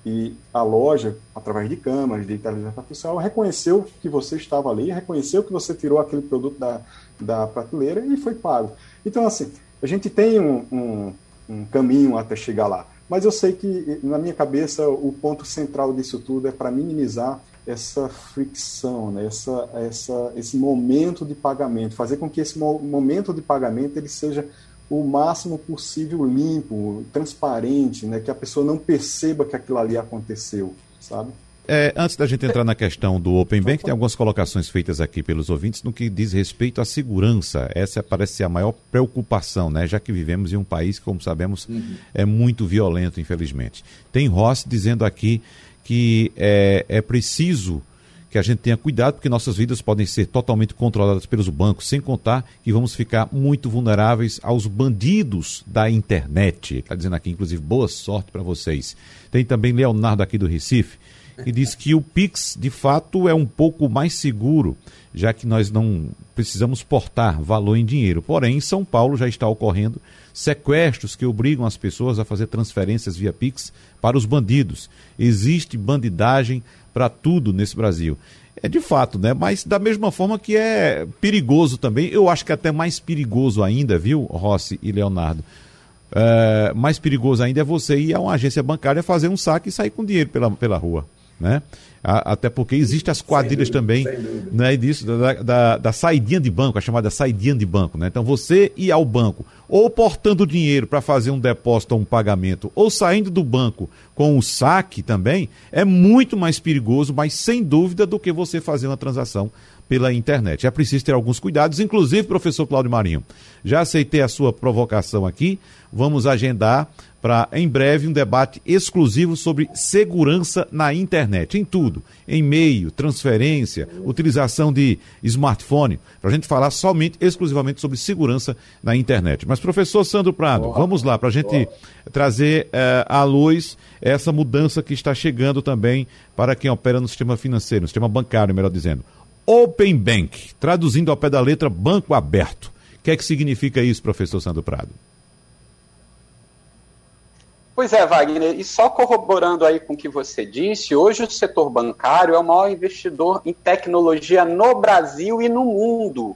E a loja, através de câmeras, de inteligência artificial, reconheceu que você estava ali, reconheceu que você tirou aquele produto da, da prateleira e foi pago. Então, assim, a gente tem um, um, um caminho até chegar lá. Mas eu sei que, na minha cabeça, o ponto central disso tudo é para minimizar essa fricção, né? essa, essa, esse momento de pagamento, fazer com que esse momento de pagamento ele seja o máximo possível limpo, transparente, né? que a pessoa não perceba que aquilo ali aconteceu, sabe? É, antes da gente entrar na questão do Open Bank, tem algumas colocações feitas aqui pelos ouvintes no que diz respeito à segurança. Essa parece ser a maior preocupação, né? Já que vivemos em um país que, como sabemos, uhum. é muito violento, infelizmente. Tem Ross dizendo aqui que é, é preciso que a gente tenha cuidado, porque nossas vidas podem ser totalmente controladas pelos bancos, sem contar que vamos ficar muito vulneráveis aos bandidos da internet. Está dizendo aqui, inclusive, boa sorte para vocês. Tem também Leonardo aqui do Recife e diz que o Pix, de fato, é um pouco mais seguro, já que nós não precisamos portar valor em dinheiro. Porém, em São Paulo já está ocorrendo sequestros que obrigam as pessoas a fazer transferências via Pix para os bandidos. Existe bandidagem para tudo nesse Brasil. É de fato, né? Mas da mesma forma que é perigoso também, eu acho que é até mais perigoso ainda, viu, Rossi e Leonardo? É, mais perigoso ainda é você ir a uma agência bancária fazer um saque e sair com dinheiro pela, pela rua né? Até porque existem as quadrilhas dúvida, também né, disso, da, da, da, saidinha de banco, a chamada saidinha de banco. Né? Então você ir ao banco, ou portando dinheiro para fazer um depósito ou um pagamento, ou saindo do banco com o saque também, é muito mais perigoso, mas sem dúvida, do que você fazer uma transação pela internet. É preciso ter alguns cuidados, inclusive, professor Cláudio Marinho. Já aceitei a sua provocação aqui, vamos agendar para em breve um debate exclusivo sobre segurança na internet, em tudo, em e-mail, transferência, utilização de smartphone, para a gente falar somente, exclusivamente sobre segurança na internet. Mas, professor Sandro Prado, vamos lá, para a gente trazer uh, à luz essa mudança que está chegando também para quem opera no sistema financeiro, no sistema bancário, melhor dizendo. Open Bank, traduzindo ao pé da letra, banco aberto. O que é que significa isso, professor Sandro Prado? Pois é, Wagner, e só corroborando aí com o que você disse, hoje o setor bancário é o maior investidor em tecnologia no Brasil e no mundo.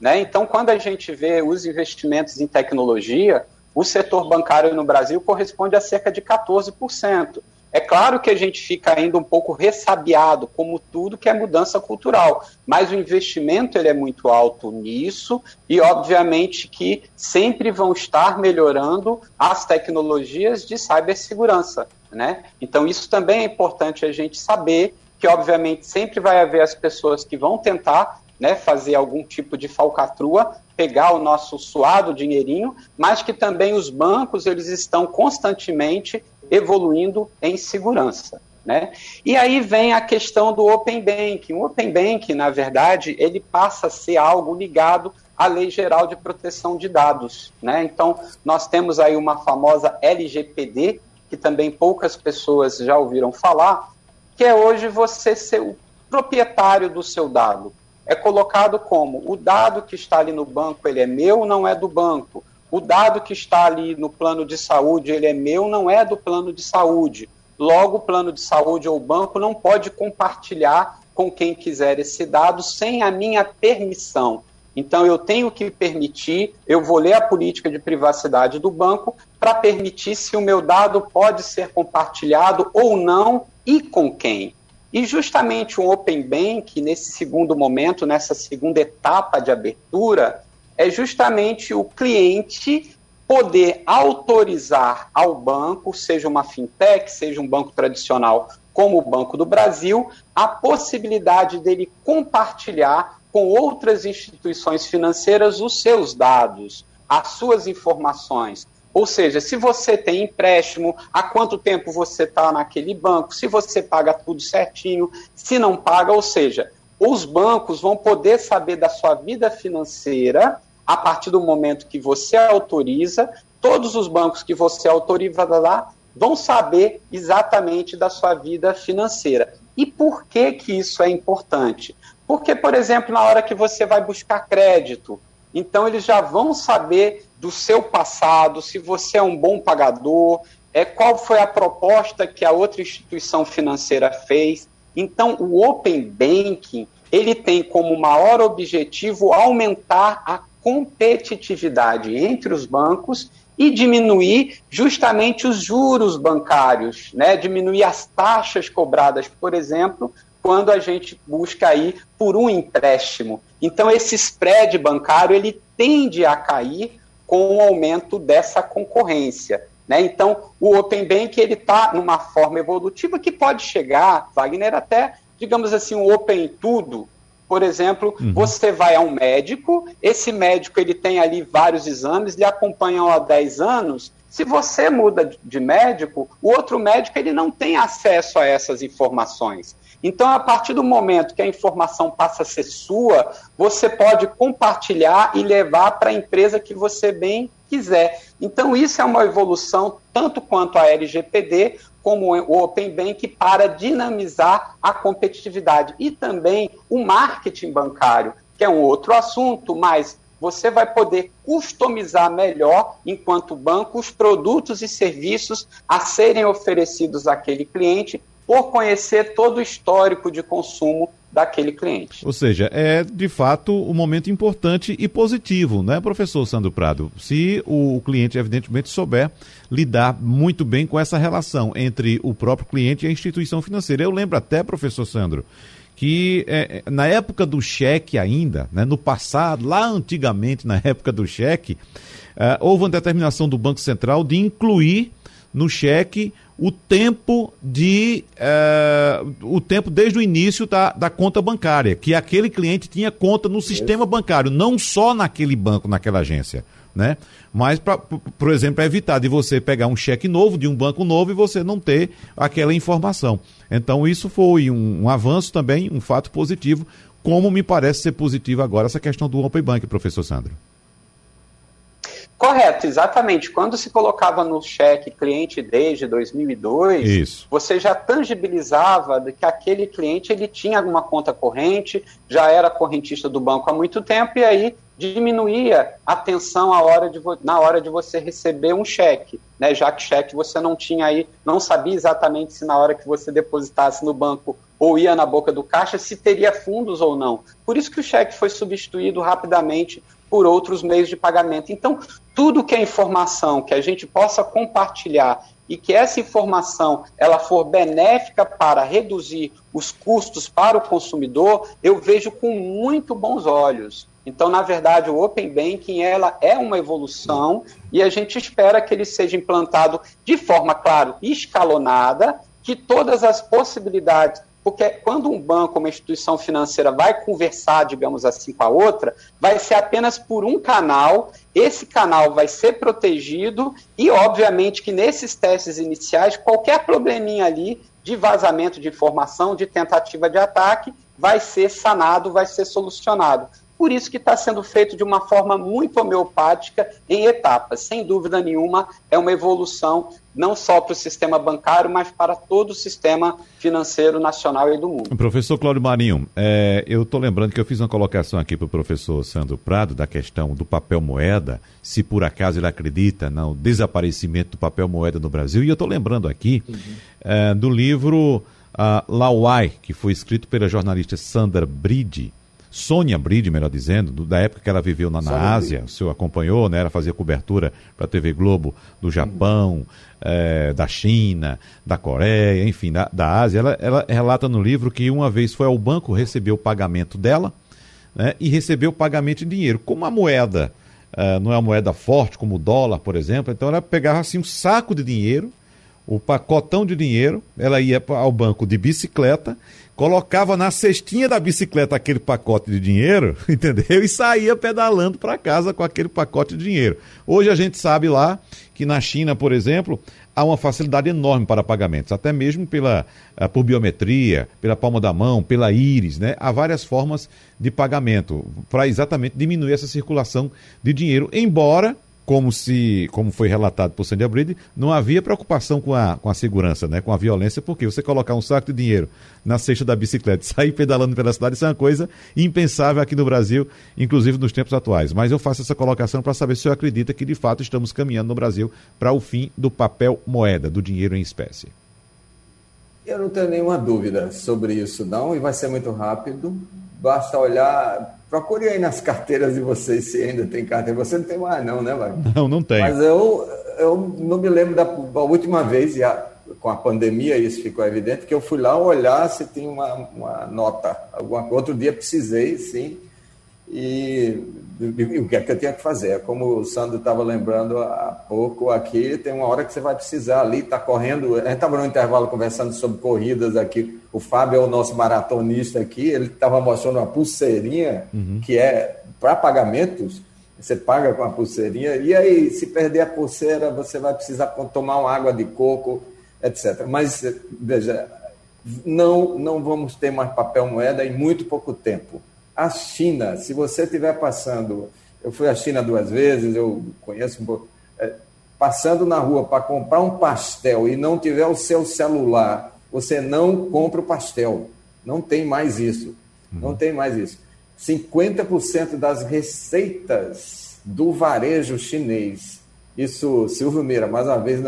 Né? Então, quando a gente vê os investimentos em tecnologia, o setor bancário no Brasil corresponde a cerca de 14%. É claro que a gente fica ainda um pouco ressabiado, como tudo que é mudança cultural, mas o investimento ele é muito alto nisso e, obviamente, que sempre vão estar melhorando as tecnologias de cibersegurança. Né? Então, isso também é importante a gente saber que, obviamente, sempre vai haver as pessoas que vão tentar né, fazer algum tipo de falcatrua, pegar o nosso suado dinheirinho, mas que também os bancos eles estão constantemente evoluindo em segurança. Né? E aí vem a questão do Open Banking. O Open Banking, na verdade, ele passa a ser algo ligado à Lei Geral de Proteção de Dados. Né? Então, nós temos aí uma famosa LGPD, que também poucas pessoas já ouviram falar, que é hoje você ser o proprietário do seu dado. É colocado como o dado que está ali no banco, ele é meu, não é do banco o dado que está ali no plano de saúde, ele é meu, não é do plano de saúde. Logo, o plano de saúde ou o banco não pode compartilhar com quem quiser esse dado sem a minha permissão. Então eu tenho que permitir, eu vou ler a política de privacidade do banco para permitir se o meu dado pode ser compartilhado ou não e com quem. E justamente o Open Bank, nesse segundo momento, nessa segunda etapa de abertura, é justamente o cliente poder autorizar ao banco, seja uma fintech, seja um banco tradicional como o Banco do Brasil, a possibilidade dele compartilhar com outras instituições financeiras os seus dados, as suas informações. Ou seja, se você tem empréstimo, há quanto tempo você está naquele banco, se você paga tudo certinho, se não paga, ou seja, os bancos vão poder saber da sua vida financeira a partir do momento que você autoriza, todos os bancos que você autoriza lá vão saber exatamente da sua vida financeira. E por que que isso é importante? Porque, por exemplo, na hora que você vai buscar crédito, então eles já vão saber do seu passado, se você é um bom pagador, é qual foi a proposta que a outra instituição financeira fez. Então, o Open Banking, ele tem como maior objetivo aumentar a competitividade entre os bancos e diminuir justamente os juros bancários, né? diminuir as taxas cobradas, por exemplo, quando a gente busca aí por um empréstimo. Então esse spread bancário ele tende a cair com o aumento dessa concorrência. Né? Então o Open Bank ele está numa forma evolutiva que pode chegar, Wagner, até digamos assim um Open tudo. Por exemplo, uhum. você vai a um médico, esse médico ele tem ali vários exames, lhe acompanham há 10 anos, se você muda de médico, o outro médico ele não tem acesso a essas informações. Então, a partir do momento que a informação passa a ser sua, você pode compartilhar e levar para a empresa que você bem quiser. Então, isso é uma evolução, tanto quanto a LGPD, como o Open Bank, para dinamizar a competitividade. E também o marketing bancário, que é um outro assunto, mas você vai poder customizar melhor, enquanto banco, os produtos e serviços a serem oferecidos àquele cliente por conhecer todo o histórico de consumo daquele cliente. Ou seja, é de fato um momento importante e positivo, né, professor Sandro Prado? Se o cliente, evidentemente, souber lidar muito bem com essa relação entre o próprio cliente e a instituição financeira. Eu lembro até, professor Sandro, que é, é na época do cheque ainda, né, no passado, lá antigamente, na época do cheque, uh, houve uma determinação do Banco Central de incluir no cheque o tempo de uh, o tempo desde o início da, da conta bancária, que aquele cliente tinha conta no sistema bancário, não só naquele banco, naquela agência. Né? Mas, pra, por exemplo, é evitar de você pegar um cheque novo de um banco novo e você não ter aquela informação. Então, isso foi um, um avanço também, um fato positivo, como me parece ser positivo agora essa questão do Open Bank, professor Sandro. Correto, exatamente. Quando se colocava no cheque cliente desde 2002, Isso. você já tangibilizava que aquele cliente ele tinha alguma conta corrente, já era correntista do banco há muito tempo e aí diminuía a tensão hora de, na hora de você receber um cheque, né? Já que cheque você não tinha aí, não sabia exatamente se na hora que você depositasse no banco ou ia na boca do caixa se teria fundos ou não. Por isso que o cheque foi substituído rapidamente por outros meios de pagamento. Então, tudo que é informação que a gente possa compartilhar e que essa informação ela for benéfica para reduzir os custos para o consumidor, eu vejo com muito bons olhos. Então, na verdade, o Open Banking ela é uma evolução e a gente espera que ele seja implantado de forma, claro, escalonada, que todas as possibilidades porque quando um banco, uma instituição financeira vai conversar, digamos assim, com a outra, vai ser apenas por um canal, esse canal vai ser protegido e, obviamente, que nesses testes iniciais, qualquer probleminha ali de vazamento de informação, de tentativa de ataque, vai ser sanado, vai ser solucionado. Por isso que está sendo feito de uma forma muito homeopática, em etapas. Sem dúvida nenhuma, é uma evolução não só para o sistema bancário, mas para todo o sistema financeiro nacional e do mundo. Professor Cláudio Marinho, é, eu estou lembrando que eu fiz uma colocação aqui para o professor Sandro Prado da questão do papel moeda, se por acaso ele acredita no desaparecimento do papel moeda no Brasil, e eu estou lembrando aqui uhum. é, do livro uh, Lauai, que foi escrito pela jornalista Sandra Bride, Sônia Bride, melhor dizendo, do, da época que ela viveu na, na Ásia, o senhor acompanhou, né? Ela fazia cobertura para a TV Globo do Japão, é, da China, da Coreia, enfim, da, da Ásia. Ela, ela relata no livro que uma vez foi ao banco, recebeu o pagamento dela, né? E recebeu o pagamento em dinheiro. Como a moeda uh, não é uma moeda forte, como o dólar, por exemplo, então ela pegava assim um saco de dinheiro, o pacotão de dinheiro, ela ia ao banco de bicicleta, colocava na cestinha da bicicleta aquele pacote de dinheiro, entendeu? E saía pedalando para casa com aquele pacote de dinheiro. Hoje a gente sabe lá que na China, por exemplo, há uma facilidade enorme para pagamentos, até mesmo pela, uh, por biometria, pela palma da mão, pela íris, né? Há várias formas de pagamento para exatamente diminuir essa circulação de dinheiro, embora como se, como foi relatado por Sandy Bride, não havia preocupação com a, com a segurança, né, com a violência, porque você colocar um saco de dinheiro na cesta da bicicleta e sair pedalando pela cidade, isso é uma coisa impensável aqui no Brasil, inclusive nos tempos atuais. Mas eu faço essa colocação para saber se eu acredita que de fato estamos caminhando no Brasil para o fim do papel moeda, do dinheiro em espécie. Eu não tenho nenhuma dúvida sobre isso, não, e vai ser muito rápido. Basta olhar Procure aí nas carteiras de vocês se ainda tem carteira. Você não tem mais, não, né, Wagner? Não, não tem. Mas eu, eu não me lembro da, da última vez, já, com a pandemia, isso ficou evidente, que eu fui lá olhar se tinha uma, uma nota. Alguma, outro dia precisei, sim. E, e, o que é que eu tinha que fazer? Como o Sandro estava lembrando há pouco aqui, tem uma hora que você vai precisar ali, está correndo. A gente estava no intervalo conversando sobre corridas aqui. O Fábio é o nosso maratonista aqui, ele estava mostrando uma pulseirinha uhum. que é para pagamentos. Você paga com a pulseirinha, e aí, se perder a pulseira, você vai precisar tomar uma água de coco, etc. Mas, veja, não, não vamos ter mais papel moeda em muito pouco tempo a China, se você estiver passando, eu fui à China duas vezes, eu conheço um pouco, é, passando na rua para comprar um pastel e não tiver o seu celular, você não compra o pastel. Não tem mais isso. Não uhum. tem mais isso. 50% das receitas do varejo chinês, isso, Silvio Meira, mais uma vez,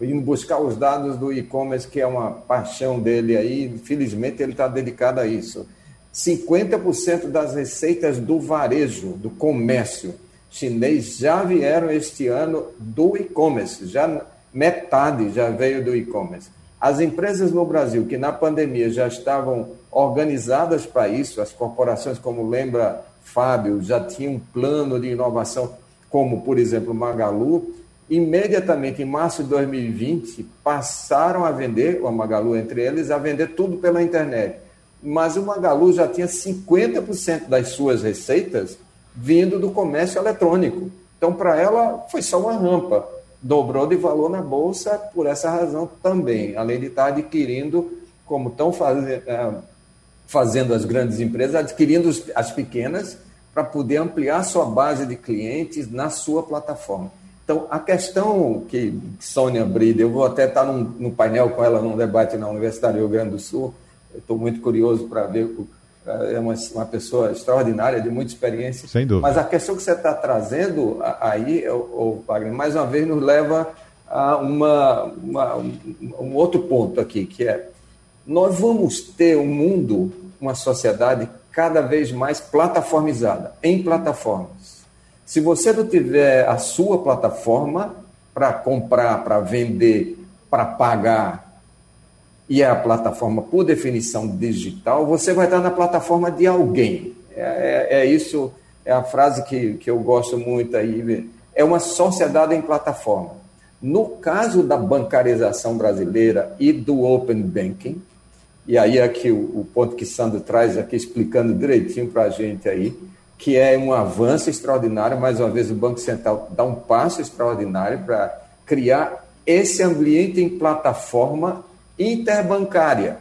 indo buscar os dados do e-commerce, que é uma paixão dele aí, infelizmente ele está dedicado a isso 50% das receitas do varejo, do comércio chinês já vieram este ano do e-commerce, já metade já veio do e-commerce. As empresas no Brasil que na pandemia já estavam organizadas para isso, as corporações, como lembra Fábio, já tinham um plano de inovação, como por exemplo Magalu, imediatamente em março de 2020 passaram a vender, o Magalu entre eles, a vender tudo pela internet mas o Magalu já tinha 50% das suas receitas vindo do comércio eletrônico. Então, para ela, foi só uma rampa. Dobrou de valor na bolsa por essa razão também, além de estar adquirindo, como estão é, fazendo as grandes empresas, adquirindo as pequenas para poder ampliar sua base de clientes na sua plataforma. Então, a questão que Sônia Brida, eu vou até estar num, num painel com ela num debate na Universidade do Rio Grande do Sul, estou muito curioso para ver. É uma, uma pessoa extraordinária, de muita experiência. Sem dúvida. Mas a questão que você está trazendo aí, o Wagner, mais uma vez nos leva a uma, uma, um outro ponto aqui, que é nós vamos ter um mundo, uma sociedade cada vez mais plataformizada, em plataformas. Se você não tiver a sua plataforma para comprar, para vender, para pagar, e é a plataforma, por definição digital, você vai estar na plataforma de alguém. É, é, é isso, é a frase que, que eu gosto muito aí. É uma sociedade em plataforma. No caso da bancarização brasileira e do Open Banking, e aí aqui o, o ponto que Sandro traz aqui, explicando direitinho para a gente aí, que é um avanço extraordinário, mais uma vez o Banco Central dá um passo extraordinário para criar esse ambiente em plataforma interbancária,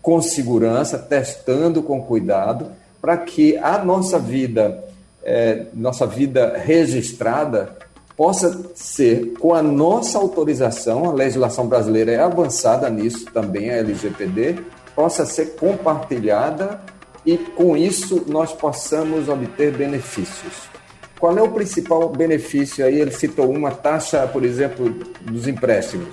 com segurança, testando com cuidado, para que a nossa vida, é, nossa vida registrada, possa ser, com a nossa autorização, a legislação brasileira é avançada nisso também, a LGPD, possa ser compartilhada e com isso nós possamos obter benefícios. Qual é o principal benefício aí? Ele citou uma taxa, por exemplo, dos empréstimos.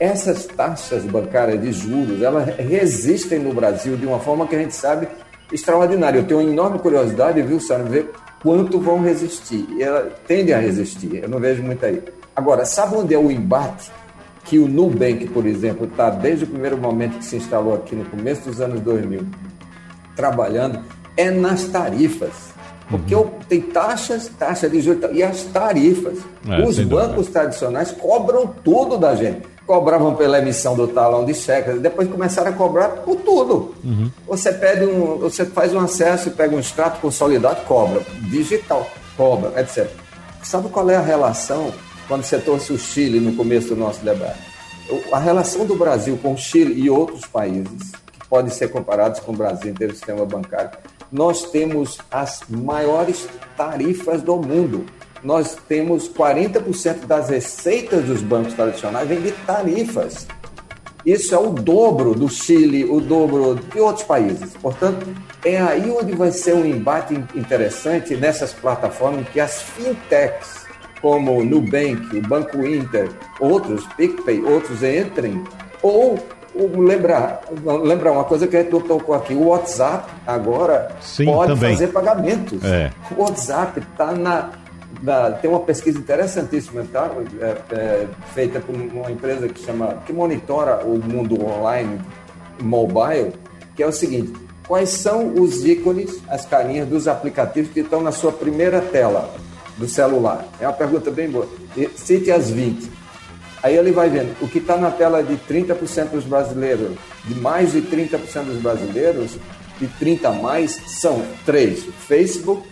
Essas taxas bancárias de juros, elas resistem no Brasil de uma forma que a gente sabe extraordinário. Eu tenho uma enorme curiosidade, viu, Sara, ver quanto vão resistir. E ela tende a resistir, eu não vejo muito aí. Agora, sabe onde é o embate? Que o Nubank, por exemplo, está desde o primeiro momento que se instalou aqui no começo dos anos 2000, trabalhando, é nas tarifas. Porque uhum. tem taxas, taxa de juros e as tarifas. É, Os bancos dúvida. tradicionais cobram tudo da gente. Cobravam pela emissão do talão de cheques, depois começaram a cobrar por tudo. Uhum. Você pede um, você faz um acesso e pega um extrato consolidado, cobra. Digital, cobra, etc. Sabe qual é a relação quando você trouxe o Chile no começo do nosso debate? A relação do Brasil com o Chile e outros países, que podem ser comparados com o Brasil em termos de sistema bancário, nós temos as maiores tarifas do mundo. Nós temos 40% das receitas dos bancos tradicionais vem de tarifas. Isso é o dobro do Chile, o dobro de outros países. Portanto, é aí onde vai ser um embate interessante nessas plataformas que as fintechs, como Nubank, o Banco Inter, outros, PicPay, outros entrem, ou lembrar, lembrar uma coisa que a gente tocou aqui, o WhatsApp agora Sim, pode também. fazer pagamentos. É. O WhatsApp está na, na, Tem uma pesquisa interessantíssima tá? É, é, feita por uma empresa que chama que monitora o mundo online mobile, que é o seguinte: quais são os ícones, as carinhas dos aplicativos que estão na sua primeira tela do celular? É uma pergunta bem boa. Cite as 20. Aí ele vai vendo o que está na tela de 30% dos brasileiros, de mais de 30% dos brasileiros, de 30 a mais, são três: Facebook,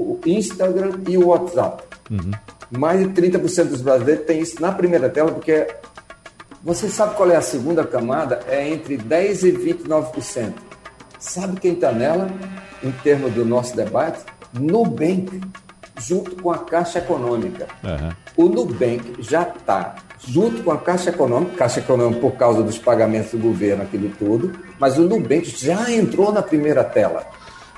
o Instagram e o WhatsApp. Uhum. Mais de 30% dos brasileiros tem isso na primeira tela, porque você sabe qual é a segunda camada? É entre 10% e 29%. Sabe quem está nela, em termos do nosso debate? Nubank junto com a Caixa Econômica. Uhum. O Nubank já está junto com a Caixa Econômica, Caixa Econômica por causa dos pagamentos do governo, aquilo tudo, mas o Nubank já entrou na primeira tela.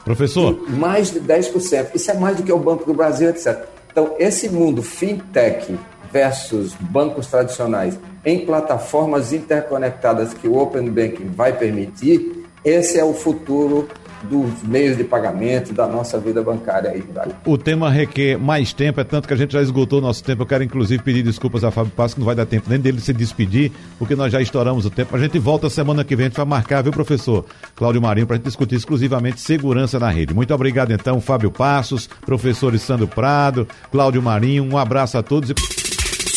Professor? Mais de 10%. Isso é mais do que o Banco do Brasil, etc. Então, esse mundo fintech versus bancos tradicionais em plataformas interconectadas que o Open Banking vai permitir, esse é o futuro dos meios de pagamento, da nossa vida bancária aí. O tema requer mais tempo, é tanto que a gente já esgotou o nosso tempo. Eu quero inclusive pedir desculpas a Fábio Passo, que não vai dar tempo nem dele se despedir, porque nós já estouramos o tempo. A gente volta semana que vem, a gente vai marcar, viu, professor Cláudio Marinho, para a gente discutir exclusivamente segurança na rede. Muito obrigado, então, Fábio Passos, professor Sandro Prado, Cláudio Marinho, um abraço a todos.